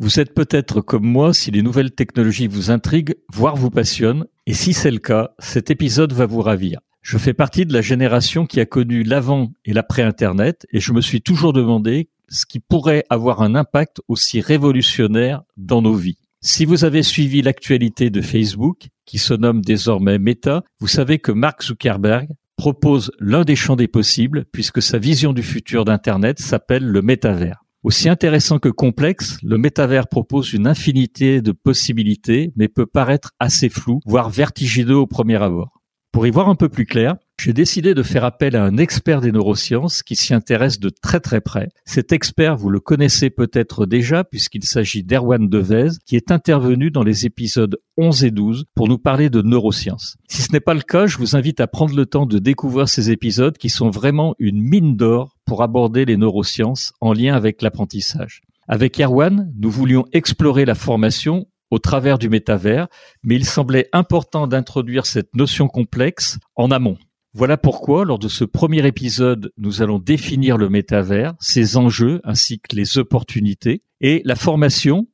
Vous êtes peut-être comme moi si les nouvelles technologies vous intriguent, voire vous passionnent, et si c'est le cas, cet épisode va vous ravir. Je fais partie de la génération qui a connu l'avant et l'après Internet, et je me suis toujours demandé ce qui pourrait avoir un impact aussi révolutionnaire dans nos vies. Si vous avez suivi l'actualité de Facebook, qui se nomme désormais Meta, vous savez que Mark Zuckerberg propose l'un des champs des possibles, puisque sa vision du futur d'Internet s'appelle le métavers. Aussi intéressant que complexe, le métavers propose une infinité de possibilités, mais peut paraître assez flou, voire vertigineux au premier abord. Pour y voir un peu plus clair, j'ai décidé de faire appel à un expert des neurosciences qui s'y intéresse de très très près. Cet expert, vous le connaissez peut-être déjà puisqu'il s'agit d'Erwan Devez, qui est intervenu dans les épisodes 11 et 12 pour nous parler de neurosciences. Si ce n'est pas le cas, je vous invite à prendre le temps de découvrir ces épisodes qui sont vraiment une mine d'or pour aborder les neurosciences en lien avec l'apprentissage. Avec Erwan, nous voulions explorer la formation au travers du métavers, mais il semblait important d'introduire cette notion complexe en amont. Voilà pourquoi, lors de ce premier épisode, nous allons définir le métavers, ses enjeux ainsi que les opportunités. Et la formation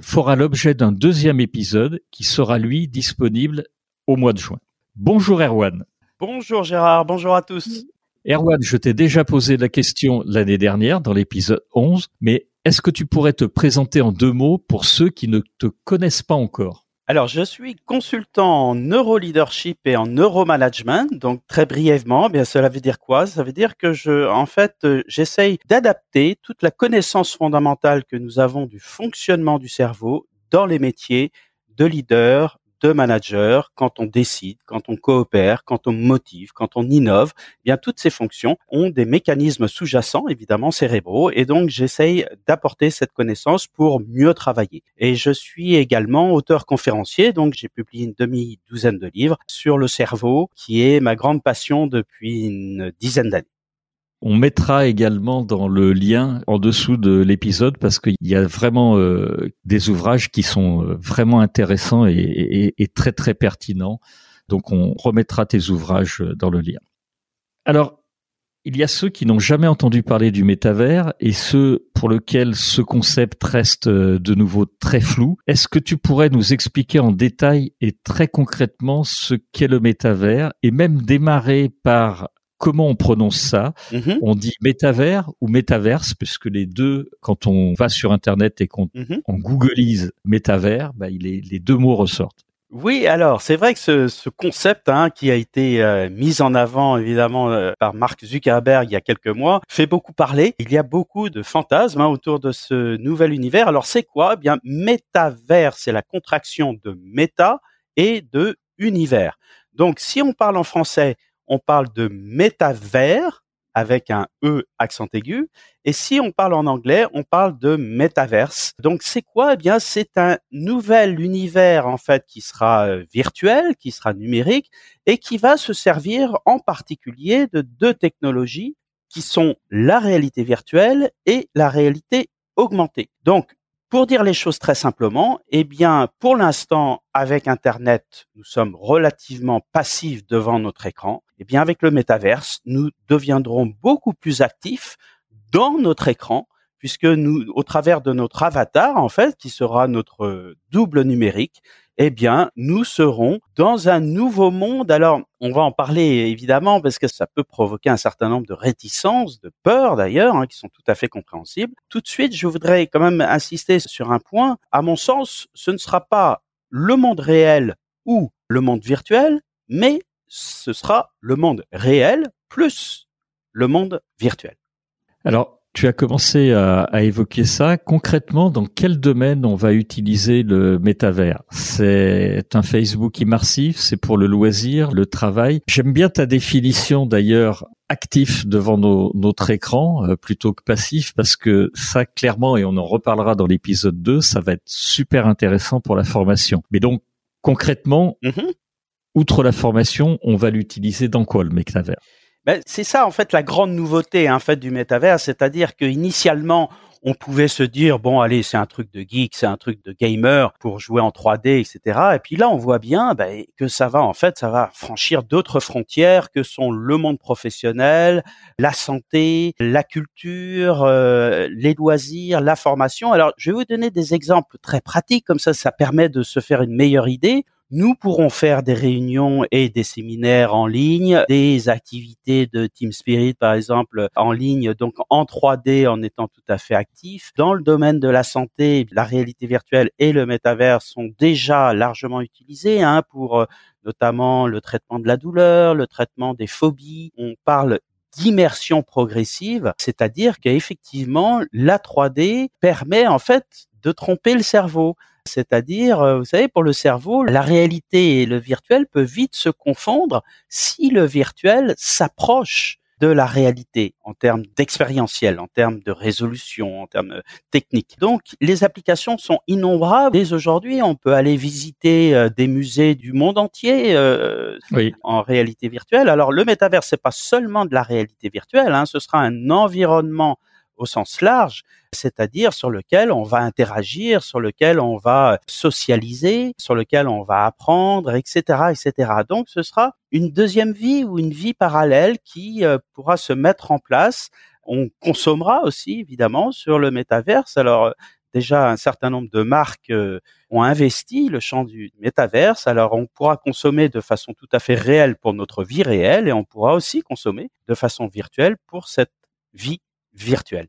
fera l'objet d'un deuxième épisode qui sera, lui, disponible au mois de juin. Bonjour Erwan. Bonjour Gérard, bonjour à tous. Erwan, je t'ai déjà posé la question l'année dernière dans l'épisode 11, mais est-ce que tu pourrais te présenter en deux mots pour ceux qui ne te connaissent pas encore? Alors, je suis consultant en neuroleadership et en neuromanagement. Donc, très brièvement, eh bien, cela veut dire quoi? Ça veut dire que je, en fait, euh, j'essaye d'adapter toute la connaissance fondamentale que nous avons du fonctionnement du cerveau dans les métiers de leader, de manager, quand on décide, quand on coopère, quand on motive, quand on innove, eh bien toutes ces fonctions ont des mécanismes sous-jacents, évidemment cérébraux, et donc j'essaye d'apporter cette connaissance pour mieux travailler. Et je suis également auteur conférencier, donc j'ai publié une demi-douzaine de livres sur le cerveau, qui est ma grande passion depuis une dizaine d'années. On mettra également dans le lien en dessous de l'épisode parce qu'il y a vraiment euh, des ouvrages qui sont euh, vraiment intéressants et, et, très très pertinents. Donc on remettra tes ouvrages euh, dans le lien. Alors, il y a ceux qui n'ont jamais entendu parler du métavers et ceux pour lesquels ce concept reste de nouveau très flou. Est-ce que tu pourrais nous expliquer en détail et très concrètement ce qu'est le métavers et même démarrer par comment on prononce ça. Mhm. On dit métavers ou métaverse, puisque les deux, quand on va sur Internet et qu'on mhm. googleise métavers, bah, les deux mots ressortent. Oui, alors c'est vrai que ce, concept hein, qui a été euh, mis en avant évidemment euh, par Mark Zuckerberg il y a quelques mois fait beaucoup parler. Il y a beaucoup de fantasmes hein, autour de ce nouvel univers. Alors c'est quoi? Eh Bien, métavers, c'est la contraction de méta et de univers. Donc si on parle en français, on parle de métavers avec un E accent aigu. Et si on parle en anglais, on parle de metaverse. Donc c'est quoi? Eh bien, c'est un nouvel univers en fait qui sera euh, virtuel, qui sera numérique et qui va se servir en particulier de deux technologies qui sont la réalité virtuelle et la réalité augmentée. Donc pour dire les choses très simplement, eh bien, pour l'instant, avec Internet, nous sommes relativement passifs devant notre écran. Eh bien, avec le métaverse, nous deviendrons beaucoup plus actifs dans notre écran, puisque nous, au travers de notre avatar, en fait, qui sera notre double numérique, eh bien, nous serons dans un nouveau monde. Alors, on va en parler évidemment parce que ça peut provoquer un certain nombre de réticences, de peurs d'ailleurs, hein, qui sont tout à fait compréhensibles. Tout de suite, je voudrais quand même insister sur un point. À mon sens, ce ne sera pas le monde réel ou le monde virtuel, mais ce sera le monde réel plus le monde virtuel. Alors, tu as commencé à, évoquer ça. Concrètement, dans quel domaine on va utiliser le métavers? C'est un Facebook immersif, c'est pour le loisir, le travail? J'aime bien ta définition d'ailleurs actif devant notre écran euh, plutôt que passif parce que ça clairement et on en reparlera dans l'épisode 2 ça va être super intéressant pour la formation mais donc concrètement, mhm. Outre la formation, on va l'utiliser dans quoi le métavers ben, c'est ça en fait la grande nouveauté en fait du métavers, c'est-à-dire que initialement on pouvait se dire bon allez c'est un truc de geek, c'est un truc de gamer pour jouer en 3D etc. Et puis là on voit bien ben, que ça va en fait ça va franchir d'autres frontières que sont le monde professionnel, la santé, la culture, euh, les loisirs, la formation. Alors je vais vous donner des exemples très pratiques comme ça ça permet de se faire une meilleure idée. Nous pourrons faire des réunions et des séminaires en ligne, des activités de Team Spirit par exemple en ligne, donc en 3D en étant tout à fait actifs. Dans le domaine de la santé, la réalité virtuelle et le métavers sont déjà largement utilisés hein, pour euh, notamment le traitement de la douleur, le traitement des phobies. On parle d'immersion progressive, c'est-à-dire qu'effectivement la 3D permet en fait de tromper le cerveau. C'est-à-dire, euh, vous savez, pour le cerveau, la réalité et le virtuel peuvent vite se confondre si le virtuel s'approche de la réalité en termes d'expérientiel, en termes de résolution, en termes techniques. Donc, les applications sont innombrables. Dès aujourd'hui, on peut aller visiter euh, des musées du monde entier euh, en réalité virtuelle. Alors, le métavers, c'est pas seulement de la réalité virtuelle, hein, ce sera un environnement au sens large, c'est-à-dire sur lequel on va interagir, sur lequel on va socialiser, sur lequel on va apprendre, etc., etc. Donc, ce sera une deuxième vie ou une vie parallèle qui euh, pourra se mettre en place. On consommera aussi, évidemment, sur le métaverse. Alors, déjà, un certain nombre de marques euh, ont investi le champ du métaverse. Alors, on pourra consommer de façon tout à fait réelle pour notre vie réelle et on pourra aussi consommer de façon virtuelle pour cette vie virtuel.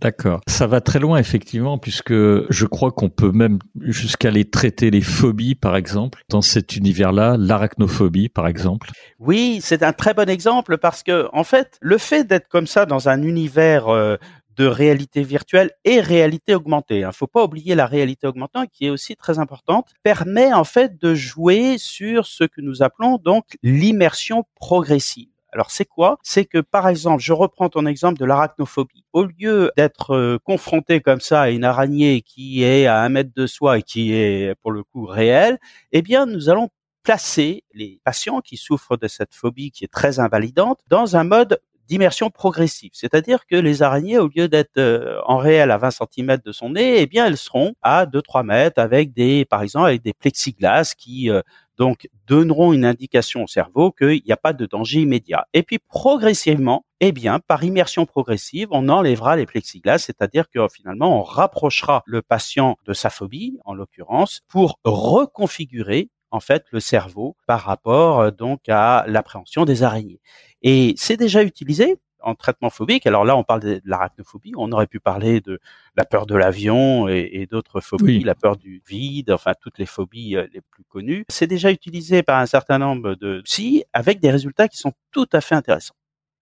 D'accord. Ça va très loin, effectivement, puisque je crois qu'on peut même jusqu'à aller traiter les phobies, par exemple, dans cet univers-là, l'arachnophobie, par exemple. Oui, c'est un très bon exemple parce que, en fait, le fait d'être comme ça dans un univers euh, de réalité virtuelle et réalité augmentée, il hein, faut pas oublier la réalité augmentée qui est aussi très importante, permet en fait de jouer sur ce que nous appelons donc l'immersion progressive. Alors c'est quoi? C'est que par exemple, je reprends ton exemple de l'arachnophobie. Au lieu d'être euh, confronté comme ça à une araignée qui est à un mètre de soi et qui est pour le coup réelle, eh bien nous allons placer les patients qui souffrent de cette phobie qui est très invalidante dans un mode d'immersion progressive. C'est-à-dire que les araignées, au lieu d'être euh, en réel à 20 cm de son nez, eh bien, elles seront à 2-3 mètres avec des, par exemple, avec des plexiglas qui euh, donc donneront une indication au cerveau qu'il n'y a pas de danger immédiat. Et puis progressivement, eh bien, par immersion progressive, on enlèvera les plexiglas, c'est-à-dire que finalement, on rapprochera le patient de sa phobie, en l'occurrence, pour reconfigurer en fait le cerveau par rapport euh, donc à l'appréhension des araignées. Et c'est déjà utilisé en traitement phobique. Alors là, on parle de l'arachnophobie. On aurait pu parler de la peur de l'avion et, d'autres phobies, la peur du vide, enfin toutes les phobies euh, les plus connues. C'est déjà utilisé par un certain nombre de psy avec des résultats qui sont tout à fait intéressants.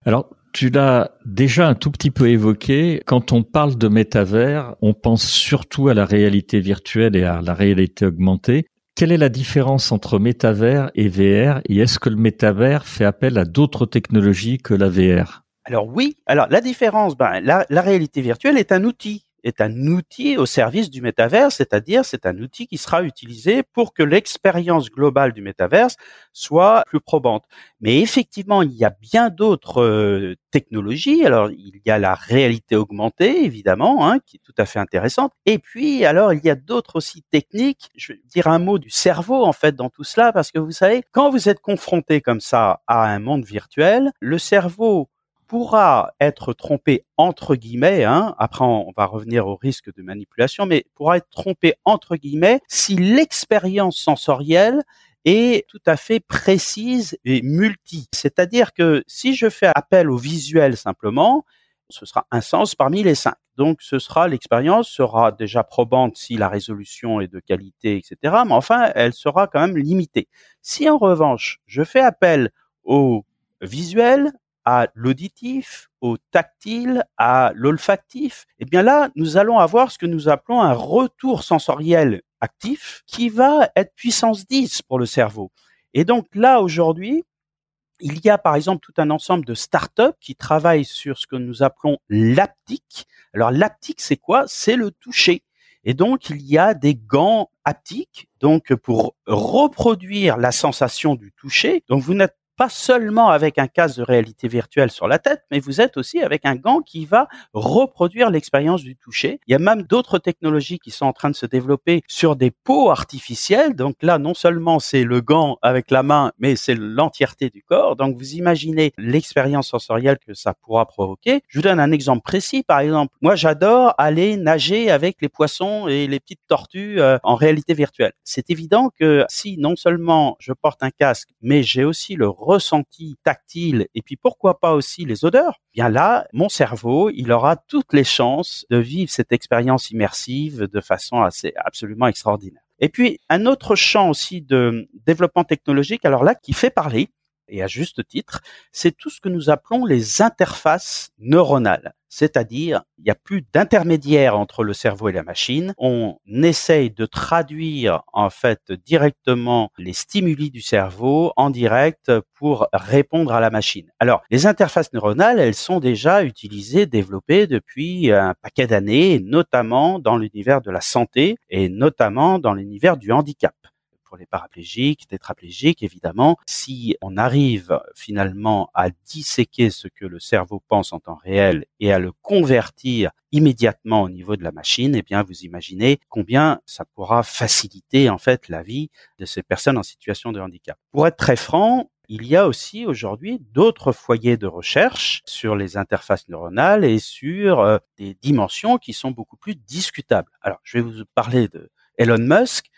Alors, tu l'as déjà un tout petit peu évoqué. Quand on parle de métavers, on pense surtout à la réalité virtuelle et à la réalité augmentée. Quelle est la différence entre métavers et VR et est-ce que le métavers fait appel à d'autres technologies que la VR Alors oui, alors la différence, ben, la, la réalité virtuelle est un outil est un outil au service du métaverse, c'est-à-dire c'est un outil qui sera utilisé pour que l'expérience globale du métaverse soit plus probante. Mais effectivement, il y a bien d'autres euh, technologies. Alors, il y a la réalité augmentée, évidemment, hein, qui est tout à fait intéressante. Et puis, alors, il y a d'autres aussi techniques. Je vais dire un mot du cerveau, en fait, dans tout cela, parce que vous savez, quand vous êtes confronté comme ça à un monde virtuel, le cerveau pourra être trompé entre guillemets, hein, après on va revenir au risque de manipulation, mais pourra être trompé entre guillemets si l'expérience sensorielle est tout à fait précise et multi. C'est-à-dire que si je fais appel au visuel simplement, ce sera un sens parmi les cinq. Donc, ce sera l'expérience sera déjà probante si la résolution est de qualité, etc. Mais enfin, elle sera quand même limitée. Si en revanche, je fais appel au visuel, à l'auditif, au tactile, à l'olfactif, eh bien là, nous allons avoir ce que nous appelons un retour sensoriel actif qui va être puissance 10 pour le cerveau. Et donc là, aujourd'hui, il y a par exemple tout un ensemble de startups qui travaillent sur ce que nous appelons l'aptique. Alors l'aptique, c'est quoi? C'est le toucher. Et donc, il y a des gants haptique, donc pour reproduire la sensation du toucher. Donc vous n'êtes pas seulement avec un casque de réalité virtuelle sur la tête, mais vous êtes aussi avec un gant qui va reproduire l'expérience du toucher. Il y a même d'autres technologies qui sont en train de se développer sur des peaux artificielles. Donc là, non seulement c'est le gant avec la main, mais c'est l'entièreté du corps. Donc vous imaginez l'expérience sensorielle que ça pourra provoquer. Je vous donne un exemple précis. Par exemple, moi j'adore aller nager avec les poissons et les petites tortues euh, en réalité virtuelle. C'est évident que si non seulement je porte un casque, mais j'ai aussi le ressenti tactile et puis pourquoi pas aussi les odeurs, eh bien là, mon cerveau, il aura toutes les chances de vivre cette expérience immersive de façon assez absolument extraordinaire. Et puis un autre champ aussi de développement technologique, alors là, qui fait parler, et à juste titre, c'est tout ce que nous appelons les interfaces neuronales. C'est-à-dire, il n'y a plus d'intermédiaire entre le cerveau et la machine. On essaye de traduire, en fait, directement les stimuli du cerveau en direct pour répondre à la machine. Alors, les interfaces neuronales, elles sont déjà utilisées, développées depuis un paquet d'années, notamment dans l'univers de la santé et notamment dans l'univers du handicap pour les paraplégiques, tétraplégiques, évidemment. Si on arrive finalement à disséquer ce que le cerveau pense en temps réel et à le convertir immédiatement au niveau de la machine, eh bien, vous imaginez combien ça pourra faciliter, en fait, la vie de ces personnes en situation de handicap. Pour être très franc, il y a aussi aujourd'hui d'autres foyers de recherche sur les interfaces neuronales et sur euh, des dimensions qui sont beaucoup plus discutables. Alors, je vais vous parler de Elon Musk,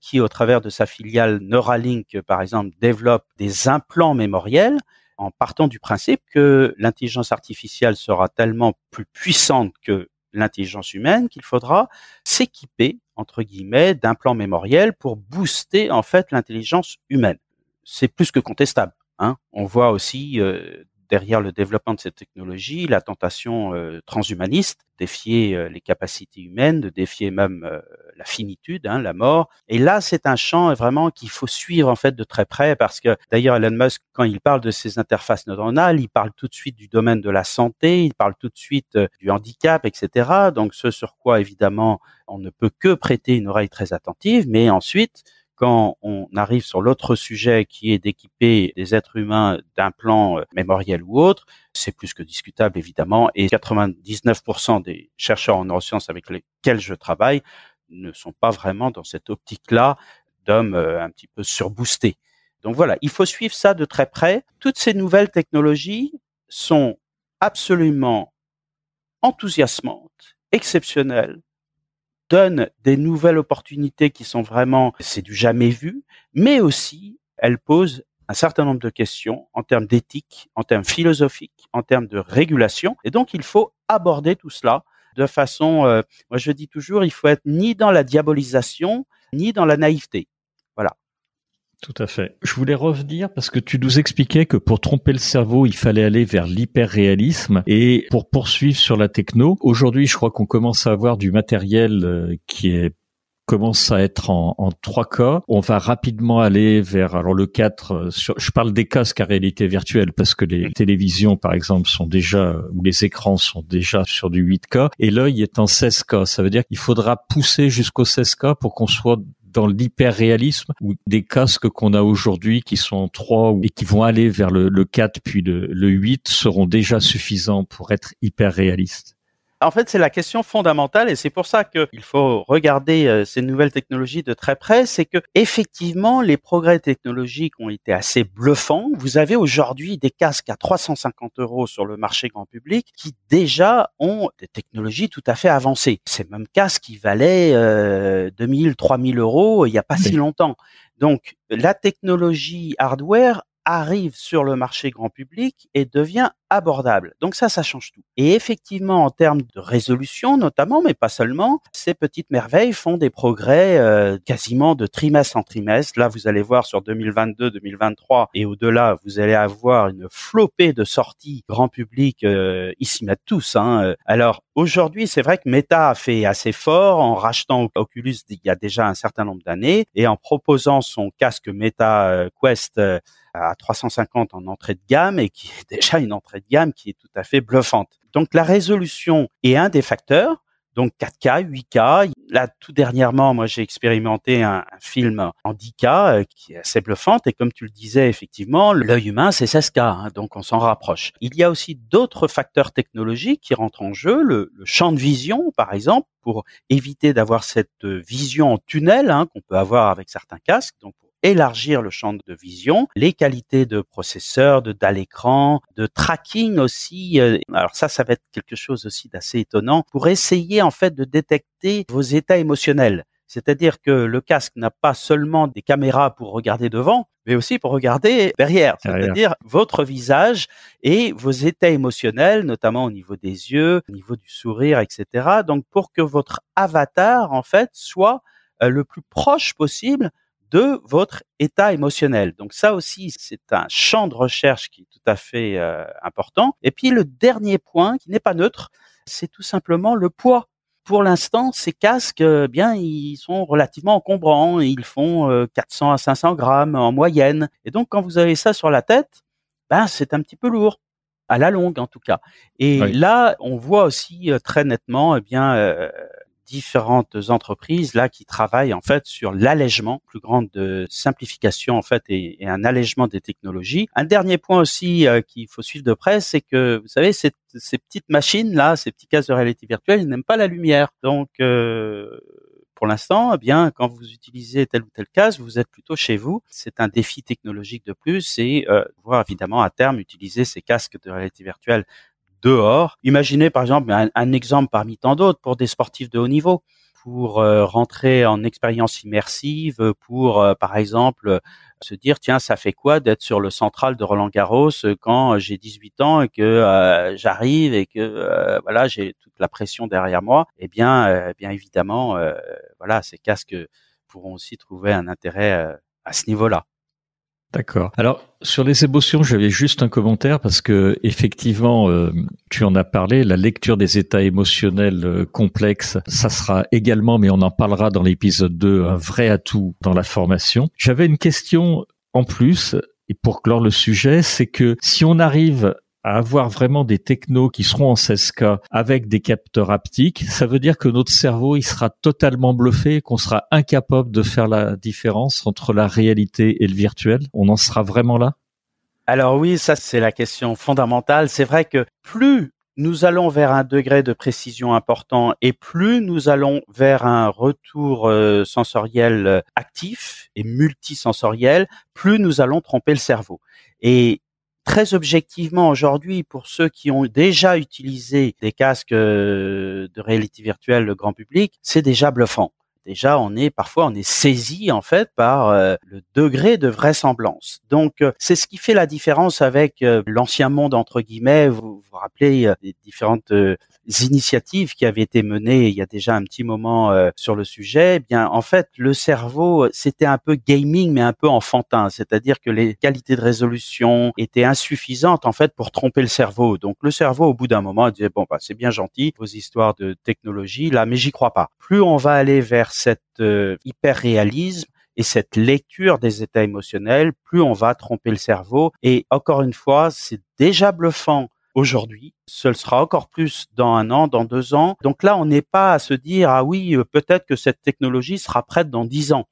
qui, au travers de sa filiale Neuralink, par exemple, développe des implants mémoriels en partant du principe que l'intelligence artificielle sera tellement plus puissante que l'intelligence humaine qu'il faudra s'équiper entre guillemets d'implants mémoriels pour booster en fait l'intelligence humaine. C'est plus que contestable. Hein. On voit aussi euh, derrière le développement de cette technologie, la tentation euh, transhumaniste, défier euh, les capacités humaines, de défier même euh, la finitude, hein, la mort. Et là, c'est un champ vraiment qu'il faut suivre en fait de très près parce que d'ailleurs Elon Musk, quand il parle de ces interfaces neuronales, il parle tout de suite du domaine de la santé, il parle tout de suite du handicap, etc. Donc ce sur quoi évidemment on ne peut que prêter une oreille très attentive, mais ensuite quand on arrive sur l'autre sujet qui est d'équiper les êtres humains d'un plan euh, mémoriel ou autre, c'est plus que discutable évidemment. Et 99% des chercheurs en neurosciences avec lesquels je travaille ne sont pas vraiment dans cette optique-là d'hommes euh, un petit peu surboostés. Donc voilà, il faut suivre ça de très près. Toutes ces nouvelles technologies sont absolument enthousiasmantes, exceptionnelles, donne des nouvelles opportunités qui sont vraiment, c'est du jamais vu, mais aussi elle pose un certain nombre de questions en termes d'éthique, en termes philosophiques, en termes de régulation. Et donc, il faut aborder tout cela de façon, euh, moi je dis toujours, il faut être ni dans la diabolisation, ni dans la naïveté. Tout à fait. Je voulais revenir parce que tu nous expliquais que pour tromper le cerveau, il fallait aller vers l'hyperréalisme et pour poursuivre sur la techno. Aujourd'hui, je crois qu'on commence à avoir du matériel euh, qui est commence à être en, en 3K. On va rapidement aller vers alors le 4. Euh, je parle des casques à réalité virtuelle parce que les télévisions, par exemple, sont déjà ou les écrans sont déjà sur du 8K et l'œil est en 16K. Ça veut dire qu'il faudra pousser jusqu'au 16K pour qu'on soit dans l'hyper-réalisme ou des casques qu'on a aujourd'hui qui sont 3 et qui vont aller vers le, le 4 puis le, le 8 seront déjà suffisants pour être hyper réalistes en fait, c'est la question fondamentale et c'est pour ça qu'il faut regarder euh, ces nouvelles technologies de très près. C'est que effectivement, les progrès technologiques ont été assez bluffants. Vous avez aujourd'hui des casques à 350 euros sur le marché grand public qui déjà ont des technologies tout à fait avancées. Ces mêmes casques qui valaient euh, 2000, 3000 euros il n'y a pas si longtemps. Donc, la technologie hardware arrive sur le marché grand public et devient abordable. Donc ça, ça change tout. Et effectivement, en termes de résolution notamment, mais pas seulement, ces petites merveilles font des progrès euh, quasiment de trimestre en trimestre. Là, vous allez voir sur 2022, 2023 et au-delà, vous allez avoir une flopée de sorties grand public. Euh, ici, mettent tous. Hein. Alors aujourd'hui, c'est vrai que Meta a fait assez fort en rachetant Oculus il y a déjà un certain nombre d'années et en proposant son casque Meta euh, Quest à 350 en entrée de gamme et qui est déjà une entrée de gamme qui est tout à fait bluffante. Donc la résolution est un des facteurs. Donc 4K, 8K. Là, tout dernièrement, moi, j'ai expérimenté un, film en 10K euh, qui est assez bluffante. Et comme tu le disais, effectivement, l'œil humain, c'est 16K. Hein, donc on s'en rapproche. Il y a aussi d'autres facteurs technologiques qui rentrent en jeu. Le, champ de vision, par exemple, pour éviter d'avoir cette vision en tunnel hein, qu'on peut avoir avec certains casques. Élargir le champ de vision, les qualités de processeur, de dalle écran, de tracking aussi. Euh, alors ça, ça va être quelque chose aussi d'assez étonnant pour essayer en fait de détecter vos états émotionnels. C'est-à-dire que le casque n'a pas seulement des caméras pour regarder devant, mais aussi pour regarder derrière, c'est-à-dire votre visage et vos états émotionnels, notamment au niveau des yeux, au niveau du sourire, etc. Donc pour que votre avatar, en fait, soit euh, le plus proche possible de votre état émotionnel. Donc ça aussi, c'est un champ de recherche qui est tout à fait euh, important. Et puis le dernier point, qui n'est pas neutre, c'est tout simplement le poids. Pour l'instant, ces casques, euh, bien, ils sont relativement encombrants. Ils font 400 euh, à 500 grammes en moyenne. Et donc, quand vous avez ça sur la tête, ben, c'est un petit peu lourd à la longue en tout cas. Et là, on voit aussi très nettement, eh bien, différentes entreprises là qui travaillent en fait sur l'allègement, plus grande de simplification en fait et, un allègement des technologies. Un dernier point aussi euh, qu'il faut suivre de près, c'est que vous savez ces, ces petites machines là, ces petits casques de réalité virtuelle, ils n'aiment pas la lumière. Donc euh, pour l'instant, eh bien, quand vous utilisez tel ou tel casque, vous êtes plutôt chez vous. C'est un défi technologique de plus et euh, voir évidemment à terme utiliser ces casques de réalité virtuelle dehors. Imaginez par exemple un, exemple parmi tant d'autres pour des sportifs de haut niveau, pour euh, rentrer en expérience immersive, pour euh, par exemple se dire tiens ça fait quoi d'être sur le central de Roland Garros quand j'ai 18 ans et que euh, j'arrive et que voilà j'ai toute la pression derrière moi? Eh bien bien évidemment voilà ces casques pourront aussi trouver un intérêt à ce niveau-là. D'accord. Alors sur les émotions, j'avais juste un commentaire parce que effectivement, euh, tu en as parlé, la lecture des états émotionnels euh, complexes, ça sera également, mais on en parlera dans l'épisode 2, un vrai atout dans la formation. J'avais une question en plus, et pour clore le sujet, c'est que si on arrive à avoir vraiment des technos qui seront en 16K avec des capteurs haptiques, ça veut dire que notre cerveau, il sera totalement bluffé, qu'on sera incapable de faire la différence entre la réalité et le virtuel. On en sera vraiment là? Alors oui, ça c'est la question fondamentale. C'est vrai que plus nous allons vers un degré de précision important et plus nous allons vers un retour euh, sensoriel euh, actif et multisensoriel, plus nous allons tromper le cerveau. Et très objectivement aujourd'hui pour ceux qui ont déjà utilisé des casques euh, de réalité virtuelle grand public, c'est déjà bluffant. Déjà, on est parfois on est saisi en fait par euh, le degré de vraisemblance. Donc, euh, c'est ce qui fait la différence avec l'ancien monde entre guillemets. Vous vous rappelez des différentes initiatives qui avaient été menées il y a déjà un petit moment euh, sur le sujet, eh bien en fait le cerveau c'était un peu gaming mais un peu enfantin, c'est-à-dire que les qualités de résolution étaient insuffisantes en fait pour tromper le cerveau. Donc le cerveau au bout d'un moment disait bon bah c'est bien gentil vos histoires de technologie là mais j'y crois pas. Plus on va aller vers cet euh, hyper réalisme et cette lecture des états émotionnels, plus on va tromper le cerveau. Et encore une fois, c'est déjà bluffant aujourd'hui. Ce sera encore plus dans un an, dans deux ans. Donc là, on n'est pas à se dire, ah oui, euh, peut-être que cette technologie sera prête dans dix ans.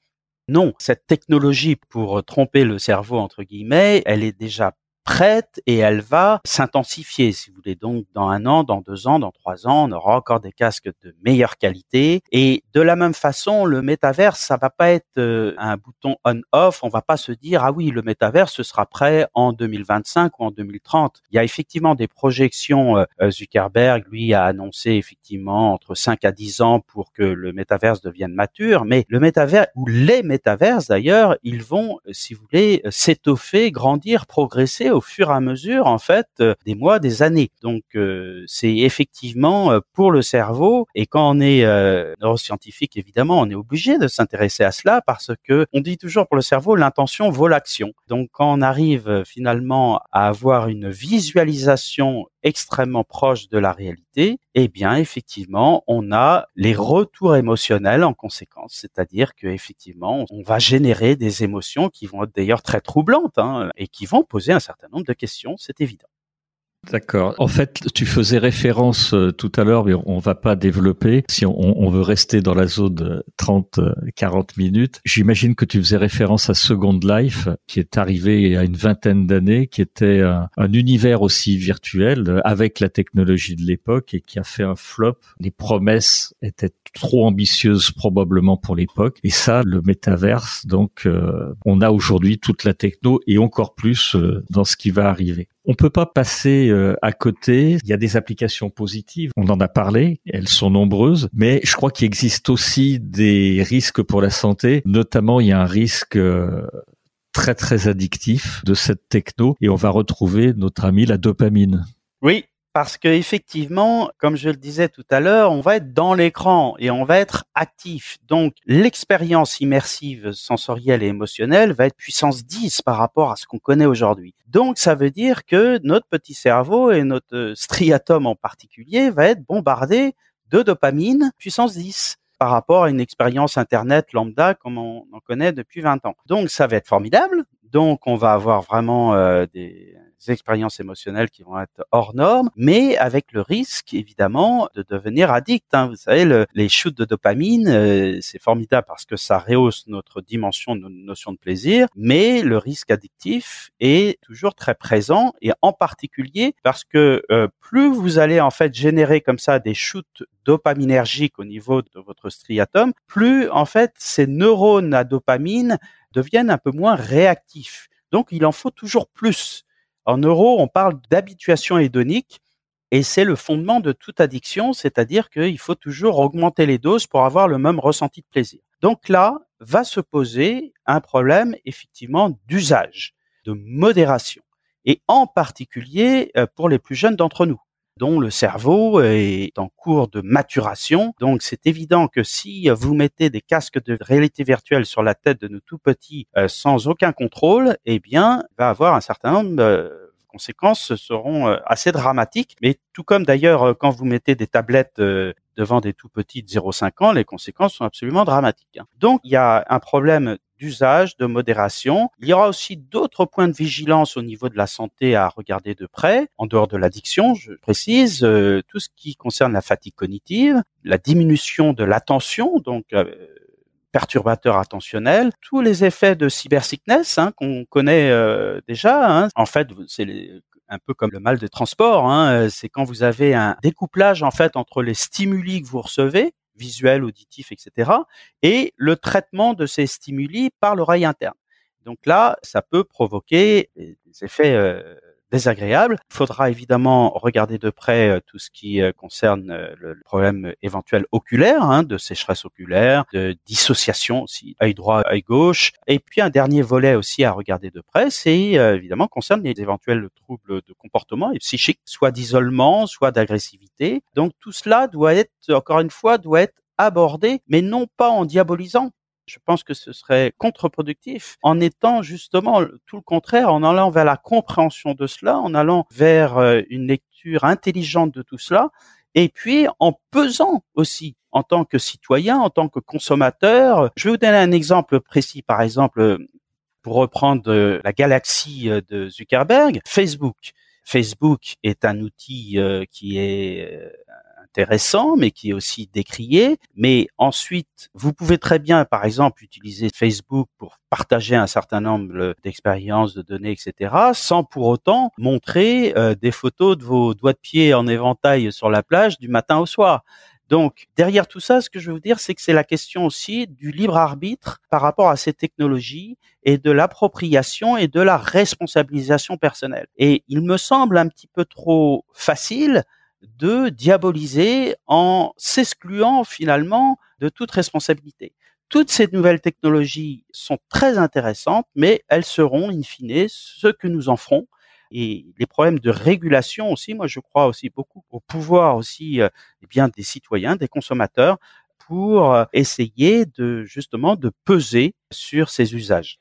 Non, cette technologie pour tromper le cerveau, entre guillemets, elle est déjà prête et elle va s'intensifier, si vous voulez. Donc, dans un an, dans deux ans, dans trois ans, on aura encore des casques de meilleure qualité. Et de la même façon, le métaverse, ça va pas être euh, un bouton on/off. On va pas se dire ah oui, le métaverse ce sera prêt en 2025 ou en 2030. Il y a effectivement des projections. Euh, euh, Zuckerberg, lui, a annoncé effectivement entre 5 à 10 ans pour que le métaverse devienne mature. Mais le métaverse ou les métaverses d'ailleurs, ils vont, si vous voulez, s'étoffer, grandir, progresser au fur et à mesure en fait euh, des mois, des années. Donc euh, c'est effectivement euh, pour le cerveau et quand on est neuroscientifique évidemment, on est obligé de s'intéresser à cela parce que on dit toujours pour le cerveau l'intention vaut l'action. Donc quand on arrive finalement à avoir une visualisation extrêmement proche de la réalité, eh bien effectivement, on a les retours émotionnels en conséquence, c'est-à-dire que effectivement, on va générer des émotions qui vont être d'ailleurs très troublantes hein, et qui vont poser un certain nombre de questions, c'est évident. D'accord. En fait, tu faisais référence euh, tout à l'heure, mais on, va pas développer. Si on, veut rester dans la zone 30-40 minutes, j'imagine que tu faisais référence à Second Life, qui est arrivé il y a une vingtaine d'années, qui était un, univers aussi virtuel euh, avec la technologie de l'époque et qui a fait un flop. Les promesses étaient trop ambitieuses probablement pour l'époque. Et ça, le métaverse, donc, euh, on a aujourd'hui toute la techno et encore plus dans ce qui va arriver. On peut pas passer euh, à côté. Il y a des applications positives. On en a parlé. Elles sont nombreuses. Mais je crois qu'il existe aussi des risques pour la santé. Notamment, il y a un risque euh, très très addictif de cette techno et on va retrouver notre ami la dopamine. Oui, parce que effectivement, comme je le disais tout à l'heure, on va être dans l'écran et on va être actif. Donc, l'expérience immersive sensorielle et émotionnelle va être puissance 10 par rapport à ce qu'on connaît aujourd'hui. Donc, ça veut dire que notre petit cerveau et notre striatum en particulier va être bombardé de dopamine puissance 10 par rapport à une expérience Internet lambda comme on en connaît depuis 20 ans. Donc, ça va être formidable. Donc, on va avoir vraiment euh, des expériences émotionnelles qui vont être hors normes, mais avec le risque évidemment de devenir addict. Hein. Vous savez, les shoots de dopamine, euh, c'est formidable parce que ça rehausse notre dimension, notre notion de plaisir, mais le risque addictif est toujours très présent et en particulier parce que euh, plus vous allez en fait générer comme ça des shoots dopaminergiques au niveau de votre striatum, plus en fait ces neurones à dopamine deviennent un peu moins réactifs. Donc il en faut toujours plus. En neuro, on parle d'habituation hédonique et c'est le fondement de toute addiction, c'est-à-dire qu'il faut toujours augmenter les doses pour avoir le même ressenti de plaisir. Donc là, va se poser un problème effectivement d'usage, de modération, et en particulier euh, pour les plus jeunes d'entre nous dont le cerveau est en cours de maturation. Donc c'est évident que si vous mettez des casques de réalité virtuelle sur la tête de nos tout petits euh, sans aucun contrôle, eh bien, il va avoir un certain nombre de conséquences seront euh, assez dramatiques. Mais tout comme d'ailleurs euh, quand vous mettez des tablettes devant des tout petits de 0,5 ans, les conséquences sont absolument dramatiques. Hein. Donc il y a un problème d'usage, de modération. Il y aura aussi d'autres points de vigilance au niveau de la santé à regarder de près, en dehors de l'addiction, je précise, euh, tout ce qui concerne la fatigue cognitive, la diminution de l'attention, donc euh, perturbateurs attentionnels, tous les effets de cybersickness hein, qu'on connaît euh, déjà. Hein. En fait, c'est un peu comme le mal de transport. Hein. C'est quand vous avez un découplage en fait entre les stimuli que vous recevez visuel, auditif, etc. Et le traitement de ces stimuli par l'oreille interne. Donc là, ça peut provoquer des effets euh, désagréable. Il faudra évidemment regarder de près euh, tout ce qui euh, concerne euh, le problème éventuel oculaire, hein, de sécheresse oculaire, de dissociation aussi, œil droit, œil gauche. Et puis un dernier volet aussi à regarder de près, c'est évidemment concerne les éventuels troubles de comportement et psychique, soit d'isolement, soit d'agressivité. Donc tout cela doit être, encore une fois, doit être abordé, mais non pas en diabolisant, je pense que ce serait contre-productif en étant justement tout le contraire, en allant vers la compréhension de cela, en allant vers euh, une lecture intelligente de tout cela, et puis en pesant aussi en tant que citoyen, en tant que consommateur. Je vais vous donner un exemple précis, par exemple, pour reprendre euh, la galaxie euh, de Zuckerberg, Facebook. Facebook est un outil qui est intéressant, mais qui est aussi décrié. Mais ensuite, vous pouvez très bien, par exemple, utiliser Facebook pour partager un certain nombre d'expériences, de données, etc., sans pour autant montrer euh, des photos de vos doigts de pied en éventail sur la plage du matin au soir. Donc, derrière tout ça, ce que je veux vous dire, c'est que c'est la question aussi du libre arbitre par rapport à ces technologies et de l'appropriation et de la responsabilisation personnelle. Et il me semble un petit peu trop facile de diaboliser en s'excluant finalement de toute responsabilité. Toutes ces nouvelles technologies sont très intéressantes, mais elles seront in fine ce que nous en ferons. Et les problèmes de régulation aussi, moi je crois aussi beaucoup au pouvoir aussi euh, eh bien des citoyens, des consommateurs pour euh, essayer de justement de peser sur ces usages.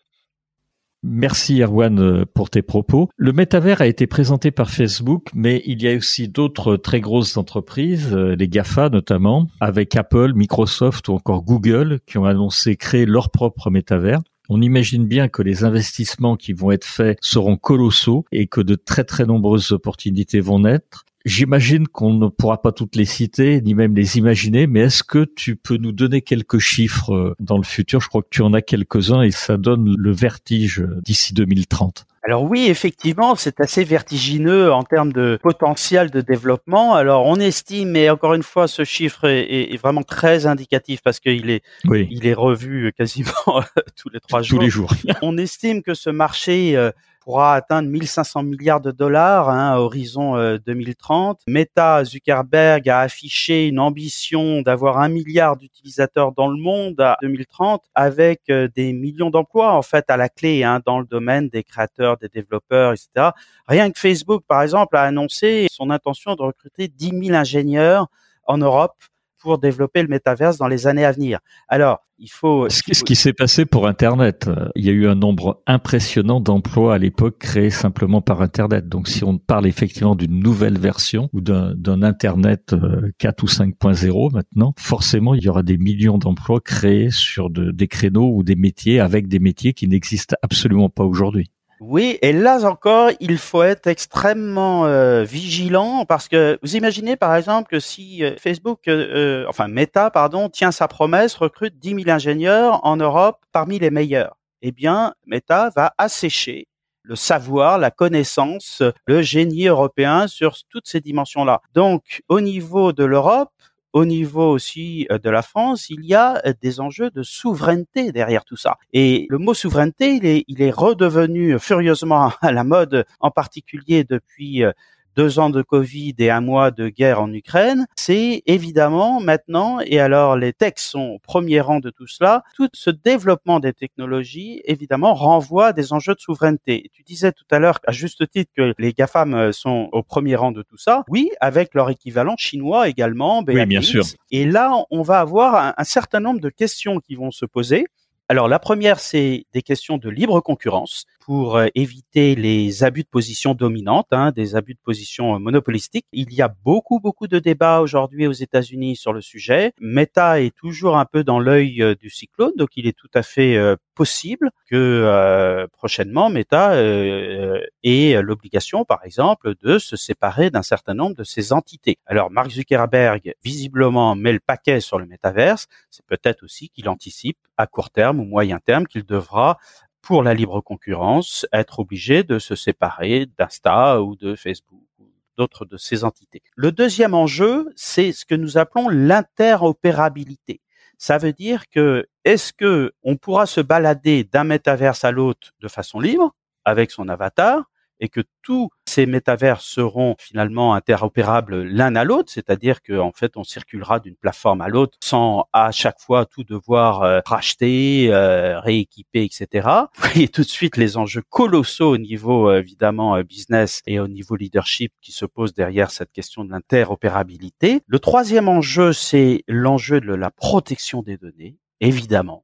Merci Erwan euh, pour tes propos. Le métavers a été présenté par Facebook, mais il y a aussi d'autres très grosses entreprises, euh, les GAFA notamment, avec Apple, Microsoft ou encore Google, qui ont annoncé créer leur propre métavers. On imagine bien que les investissements qui vont être faits seront colossaux et que de très très nombreuses opportunités vont naître. J'imagine qu'on ne pourra pas toutes les citer, ni même les imaginer, mais est-ce que tu peux nous donner quelques chiffres euh, dans le futur? Je crois que tu en as quelques-uns et ça donne le vertige d'ici 2030. Alors oui, effectivement, c'est assez vertigineux en termes de potentiel de développement. Alors on estime, et encore une fois, ce chiffre est, vraiment très indicatif parce qu'il est, il est revu quasiment tous les trois jours. Tous les jours. on estime que ce marché euh, pourra atteindre 1500 milliards de dollars hein, à horizon 2030. Euh, Meta, Zuckerberg a affiché une ambition d'avoir un milliard d'utilisateurs dans le monde à 2030 avec euh, des millions d'emplois en fait à la clé hein, dans le domaine des créateurs, des développeurs, etc. Rien que Facebook, par exemple, a annoncé son intention de recruter 10 000 ingénieurs en Europe pour développer le métaverse dans les années à venir. Alors, il faut... Ce, qui s'est passé pour Internet, euh, il y a eu un nombre impressionnant d'emplois à l'époque créés simplement par Internet. Donc, si on parle effectivement d'une nouvelle version ou d'un Internet 4 euh, ou 5.0 maintenant, forcément, il y aura des millions d'emplois créés sur des créneaux ou des métiers avec des métiers qui n'existent absolument pas aujourd'hui. Oui, et là encore, il faut être extrêmement euh, vigilant parce que vous imaginez par exemple que si euh, Facebook, euh, enfin Meta, pardon, tient sa promesse, recrute 10 000 ingénieurs en Europe parmi les meilleurs, eh bien Meta va assécher le savoir, la connaissance, le génie européen sur toutes ces dimensions-là. Donc, au niveau de l'Europe, au niveau aussi euh, de la France, il y a euh, des enjeux de souveraineté derrière tout ça. Et le mot souveraineté, il est, redevenu furieusement à la mode, en particulier depuis euh, deux ans de Covid et un mois de guerre en Ukraine, c'est évidemment maintenant, et alors les textes sont au premier rang de tout cela, tout ce développement des technologies, évidemment, renvoie à des enjeux de souveraineté. Tu disais tout à l'heure, à juste titre, que les GAFAM euh, sont au premier rang de tout ça. Oui, avec leur équivalent chinois également, oui, bien sûr. Et là, on va avoir un, un certain nombre de questions qui vont se poser. Alors la première, c'est des questions de libre concurrence pour euh, éviter les abus de position dominante, hein, des abus de position euh, monopolistiques. Il y a beaucoup, beaucoup de débats aujourd'hui aux États-Unis sur le sujet. Meta est toujours un peu dans l'œil euh, du cyclone, donc il est tout à fait possible que prochainement Meta ait l'obligation, par exemple, de se séparer d'un certain nombre de ses entités. Alors Mark Zuckerberg visiblement met le paquet sur le métaverse. C'est peut-être aussi qu'il anticipe à court terme ou moyen terme qu'il devra pour la libre concurrence, être obligé de se séparer d'Insta ou de Facebook ou d'autres de ces entités. Le deuxième enjeu, c'est ce que nous appelons l'interopérabilité. Ça veut dire que est-ce que on pourra se balader d'un métaverse à l'autre de façon libre avec son avatar et que tous ces métavers seront finalement interopérables l'un à l'autre, c'est-à-dire qu'en fait on circulera d'une plateforme à l'autre sans à chaque fois tout devoir euh, racheter, euh, rééquiper, etc. Vous voyez tout de suite les enjeux colossaux au niveau euh, évidemment business et au niveau leadership qui se posent derrière cette question de l'interopérabilité. Le troisième enjeu, c'est l'enjeu de la protection des données, évidemment.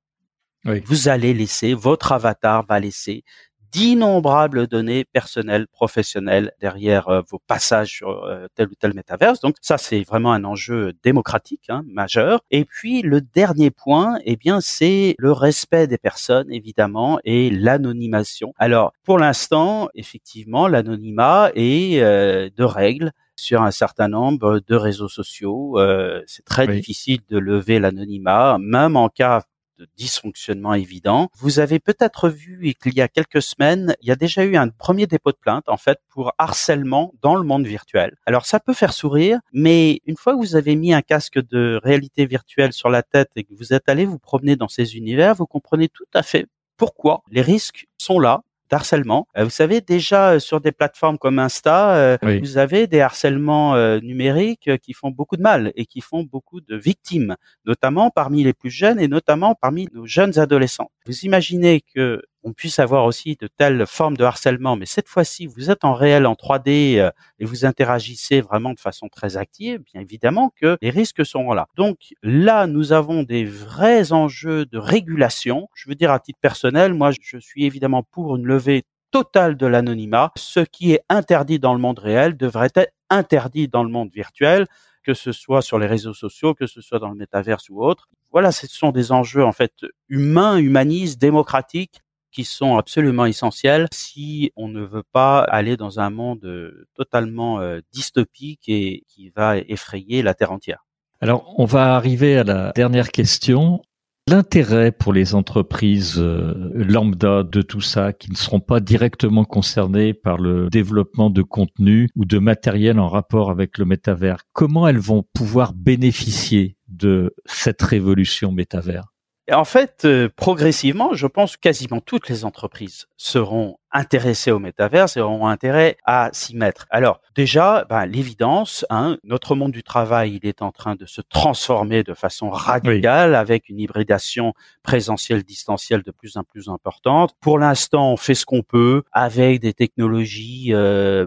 Vous allez laisser, votre avatar va laisser d'innombrables données personnelles, professionnelles derrière euh, vos passages sur euh, tel ou tel métaverse. Donc ça, c'est vraiment un enjeu démocratique hein, majeur. Et puis le dernier point, eh bien, c'est le respect des personnes, évidemment, et l'anonymation. Alors pour l'instant, effectivement, l'anonymat est euh, de règle sur un certain nombre de réseaux sociaux. c'est très difficile de lever l'anonymat, même en cas de dysfonctionnement évident. Vous avez peut-être vu qu'il y a quelques semaines, il y a déjà eu un premier dépôt de plainte en fait pour harcèlement dans le monde virtuel. Alors ça peut faire sourire, mais une fois que vous avez mis un casque de réalité virtuelle sur la tête et que vous êtes allé vous promener dans ces univers, vous comprenez tout à fait pourquoi les risques sont là d'harcèlement. Euh, vous savez, déjà euh, sur des plateformes comme Insta, euh, vous avez des harcèlements numériques qui font beaucoup de mal et qui font beaucoup de victimes, notamment parmi les plus jeunes et notamment parmi nos jeunes adolescents. Vous imaginez que on puisse avoir aussi de telles formes de harcèlement, mais cette fois-ci, vous êtes en réel, en 3D, euh, et vous interagissez vraiment de façon très active, bien évidemment que les risques sont là. Donc là, nous avons des vrais enjeux de régulation. Je veux dire, à titre personnel, moi, je suis évidemment pour une levée totale de l'anonymat. Ce qui est interdit dans le monde réel devrait être interdit dans le monde virtuel. que ce soit sur les réseaux sociaux, que ce soit dans le métaverse ou autre. Voilà, ce sont des enjeux en fait humains, humanistes, démocratiques qui sont absolument essentiels si on ne veut pas aller dans un monde euh, totalement euh, dystopique et qui va effrayer la Terre entière. Alors, on va arriver à la dernière question. L'intérêt pour les entreprises euh, lambda de tout ça, qui ne seront pas directement concernées par le développement de contenu ou de matériel en rapport avec le métavers, comment elles vont pouvoir bénéficier de cette révolution métavers? En fait, euh, progressivement, je pense quasiment toutes les entreprises seront intéressées au métaverse et auront intérêt à s'y mettre. Alors déjà, ben, l'évidence, hein, notre monde du travail, il est en train de se transformer de façon radicale avec une hybridation présentielle distancielle de plus en plus importante. Pour l'instant, on fait ce qu'on peut avec des technologies. Euh,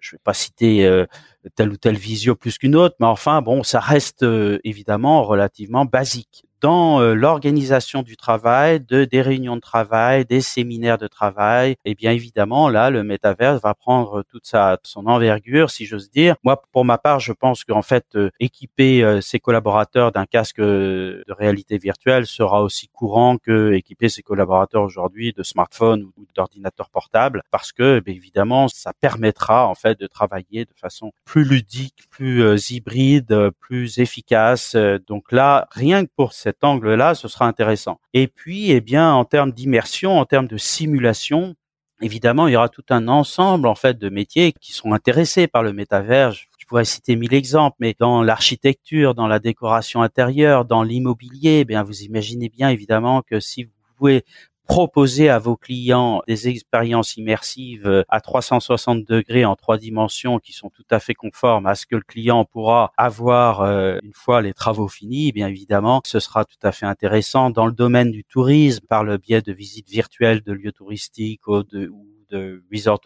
je vais pas citer euh, telle ou telle visio plus qu'une autre, mais enfin bon, ça reste euh, évidemment relativement basique dans euh, l'organisation du travail, de des réunions de travail, des séminaires de travail, et eh bien évidemment là le métaverse va prendre toute sa son envergure si j'ose dire. Moi pour ma part, je pense qu'en fait euh, équiper euh, ses collaborateurs d'un casque de réalité virtuelle sera aussi courant que équiper ses collaborateurs aujourd'hui de smartphones ou d'ordinateurs portables parce que bien évidemment ça permettra en fait de travailler de façon plus ludique, plus hybride, plus efficace. Donc là, rien que pour cette angle-là, ce sera intéressant. Et puis, eh bien, en termes d'immersion, en termes de simulation, évidemment, il y aura tout un ensemble en fait de métiers qui seront intéressés par le métavers. Je pourrais citer mille exemples, mais dans l'architecture, dans la décoration intérieure, dans l'immobilier, eh bien, vous imaginez bien évidemment que si vous pouvez proposer à vos clients des expériences immersives euh, à 360 degrés en trois dimensions qui sont tout à fait conformes à ce que le client pourra avoir euh, une fois les travaux finis, bien évidemment, ce sera tout à fait intéressant dans le domaine du tourisme par le biais de visites virtuelles de lieux touristiques ou de, de resort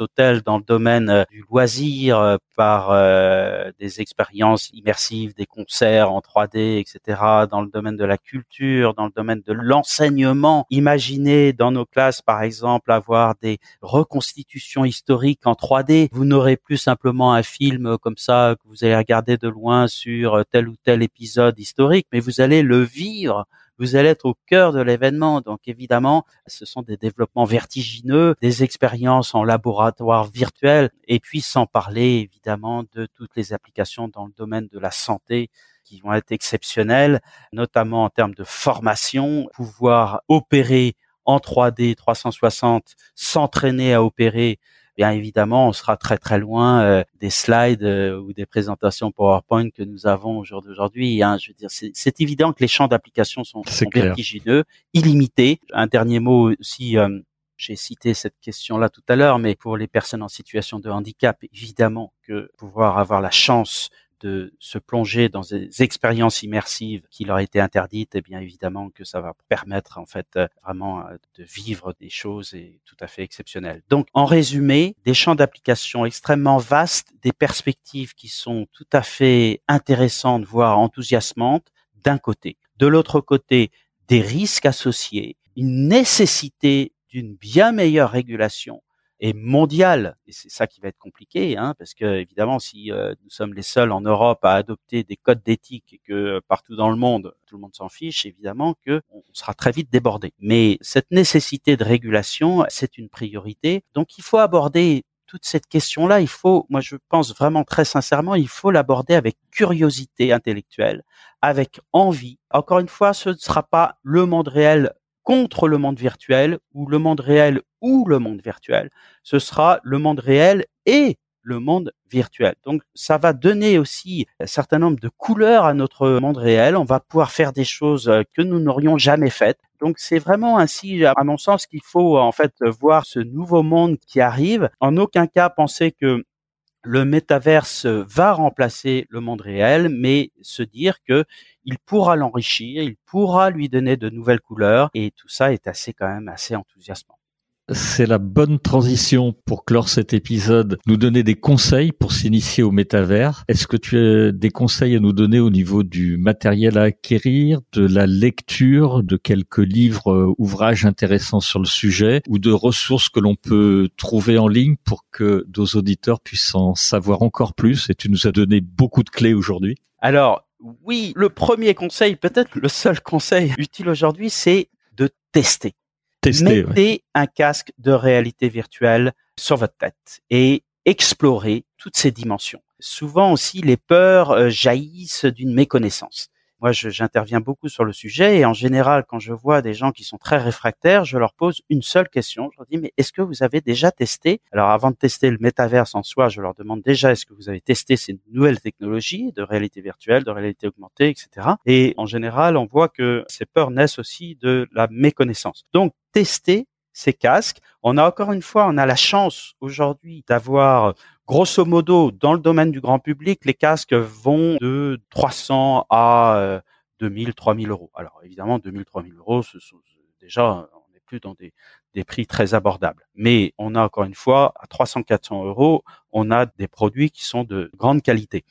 dans le domaine euh, du loisir euh, par euh, des expériences immersives, des concerts en 3D, etc. Dans le domaine de la culture, dans le domaine de l'enseignement. Imaginez dans nos classes, par exemple, avoir des reconstitutions historiques en 3D. Vous n'aurez plus simplement un film comme ça que vous allez regarder de loin sur tel ou tel épisode historique, mais vous allez le vivre vous allez être au cœur de l'événement. Donc évidemment, ce sont des développements vertigineux, des expériences en laboratoire virtuel, et puis sans parler évidemment de toutes les applications dans le domaine de la santé qui vont être exceptionnelles, notamment en termes de formation, pouvoir opérer en 3D 360, s'entraîner à opérer bien évidemment, on sera très très loin euh, des slides euh, ou des présentations PowerPoint que nous avons aujourd'hui. Hein. Je veux dire, c'est évident que les champs d'application sont, vertigineux, illimités. Un dernier mot aussi. Euh, j'ai cité cette question-là tout à l'heure, mais pour les personnes en situation de handicap, évidemment que pouvoir avoir la chance de se plonger dans des expériences immersives qui leur étaient interdites, et eh bien évidemment que ça va permettre en fait euh, vraiment euh, de vivre des choses et tout à fait exceptionnelles. Donc en résumé, des champs d'application extrêmement vastes, des perspectives qui sont tout à fait intéressantes, voire enthousiasmantes d'un côté. De l'autre côté, des risques associés, une nécessité d'une bien meilleure régulation et mondiale. Et c'est ça qui va être compliqué, hein, parce que évidemment, si euh, nous sommes les seuls en Europe à adopter des codes d'éthique et que euh, partout dans le monde, tout le monde s'en fiche, évidemment que on sera très vite débordé. Mais cette nécessité de régulation, c'est une priorité. Donc, il faut aborder toute cette question-là, il faut, moi je pense vraiment très sincèrement, il faut l'aborder avec curiosité intellectuelle, avec envie. Encore une fois, ce ne sera pas le monde réel contre le monde virtuel ou le monde réel ou le monde virtuel. Ce sera le monde réel et le monde virtuel. Donc ça va donner aussi un certain nombre de couleurs à notre monde réel. On va pouvoir faire des choses que nous n'aurions jamais faites. Donc c'est vraiment ainsi, à mon sens, qu'il faut en fait voir ce nouveau monde qui arrive. En aucun cas penser que le métaverse va remplacer le monde réel, mais se dire que il pourra l'enrichir, il pourra lui donner de nouvelles couleurs, et tout ça est assez quand même assez enthousiasmant. C'est la bonne transition pour clore cet épisode, nous donner des conseils pour s'initier au métavers. Est-ce que tu as des conseils à nous donner au niveau du matériel à acquérir, de la lecture, de quelques livres, euh, ouvrages intéressants sur le sujet ou de ressources que l'on peut trouver en ligne pour que nos auditeurs puissent en savoir encore plus? Et tu nous as donné beaucoup de clés aujourd'hui. Alors, oui, le premier conseil, peut-être le seul conseil utile aujourd'hui, c'est de tester. Mettez un casque de réalité virtuelle sur votre tête et explorez toutes ces dimensions. Souvent aussi, les peurs euh, jaillissent d'une méconnaissance. Moi, j'interviens beaucoup sur le sujet et en général, quand je vois des gens qui sont très réfractaires, je leur pose une seule question. Je leur dis, mais est-ce que vous avez déjà testé? Alors, avant de tester le métaverse en soi, je leur demande déjà, est-ce que vous avez testé ces nouvelles technologies de réalité virtuelle, de réalité augmentée, etc. Et en général, on voit que ces peurs naissent aussi de la méconnaissance. Donc, tester ces casques. On a encore une fois, on a la chance aujourd'hui d'avoir grosso modo, dans le domaine du grand public, les casques vont de 300 à 2000, euh, 3000 euros. Alors évidemment, 2000, 3000 euros, ce sont, déjà, on n'est plus dans des, des prix très abordables. Mais on a encore une fois, à 300, 400 euros, on a des produits qui sont de grande qualité.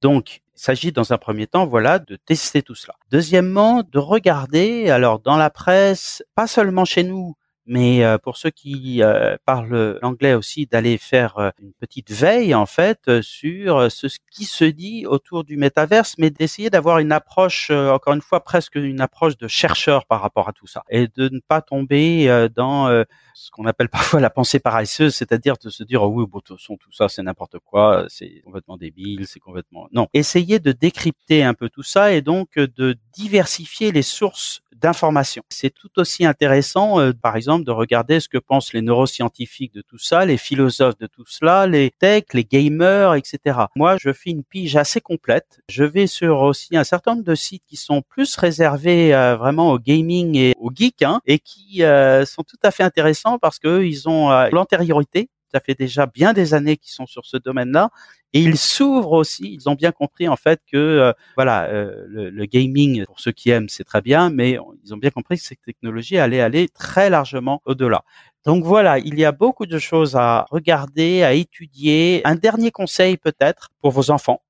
Donc, il s'agit dans un premier temps, voilà, de tester tout cela. Deuxièmement, de regarder, alors dans la presse, pas seulement chez nous, mais euh, pour ceux qui euh, parlent l'anglais aussi, d'aller faire euh, une petite veille en fait sur ce qui se dit autour du métaverse, mais d'essayer d'avoir une approche, encore une fois, presque une approche de chercheur par rapport à tout ça, et de ne pas tomber dans ce qu'on appelle parfois la pensée paresseuse, c'est-à-dire de se dire oh oui, bon, tout ça c'est n'importe quoi, c'est complètement débile, c'est complètement non. Essayez de décrypter un peu tout ça et donc de diversifier les sources d'informations. C'est tout aussi intéressant, euh, par exemple, de regarder ce que pensent les neuroscientifiques de tout ça, les philosophes de tout cela, les techs, les gamers, etc. Moi, je fais une pige assez complète. Je vais sur aussi un certain nombre de sites qui sont plus réservés euh, vraiment au gaming et au geek, hein, et qui euh, sont tout à fait intéressants parce que ils ont l'antériorité ça fait déjà bien des années qu'ils sont sur ce domaine-là et ils s'ouvrent aussi. Ils ont bien compris en fait que euh, voilà euh, le, gaming pour ceux qui aiment c'est très bien, mais ils ont bien compris que cette technologie allait aller très largement au-delà. Donc voilà, il y a beaucoup de choses à regarder, à étudier. Un dernier conseil peut-être pour vos enfants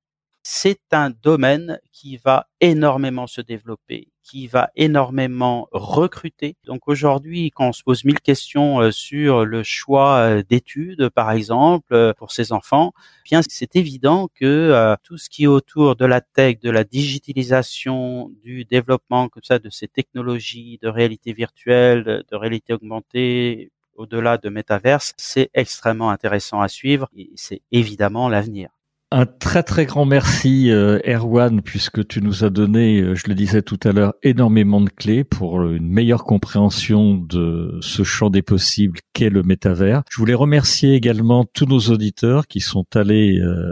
c'est un domaine qui va énormément se développer, qui va énormément recruter. Donc aujourd'hui, quand on se pose mille questions euh, sur le choix euh, d'études, par exemple, euh, pour ses enfants, eh bien c'est évident que tout ce qui est autour de la tech, de la digitalisation, du développement comme ça de ces technologies de réalité virtuelle, de réalité augmentée, au-delà de métaverse, c'est extrêmement intéressant à suivre et c'est évidemment l'avenir. Un très très grand merci euh, Erwan puisque tu nous as donné, euh, je le disais tout à l'heure, énormément de clés pour une meilleure compréhension de ce champ des possibles qu'est le métavers. Je voulais remercier également tous nos auditeurs qui sont allés euh,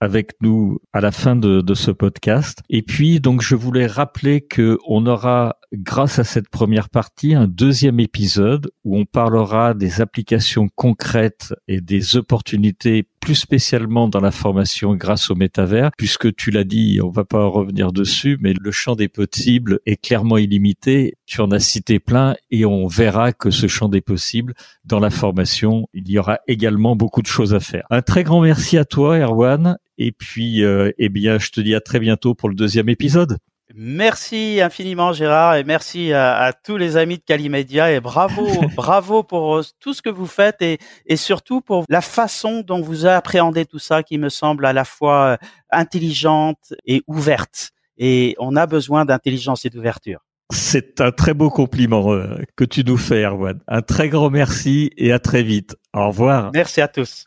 avec nous à la fin de, de, ce podcast. Et puis, donc, je voulais rappeler que on aura, grâce à cette première partie, un deuxième épisode où on parlera des applications concrètes et des opportunités plus spécialement dans la formation grâce au métavers, puisque tu l'as dit, on va pas revenir dessus, mais le champ des possibles est clairement illimité. Tu en as cité plein et on verra que ce champ des possibles dans la formation, il y aura également beaucoup de choses à faire. Un très grand merci à toi, Erwan. Et puis, euh, eh bien, je te dis à très bientôt pour le deuxième épisode. Merci infiniment Gérard et merci à, tous les amis de Calimedia et bravo, bravo pour euh, tout ce que vous faites et, et, surtout pour la façon dont vous appréhendez tout ça qui me semble à la fois euh, intelligente et ouverte. Et on a besoin d'intelligence et d'ouverture. C'est un très beau compliment euh, que tu nous fais, Erwan. Un très grand merci et à très vite. Au revoir. Merci à tous.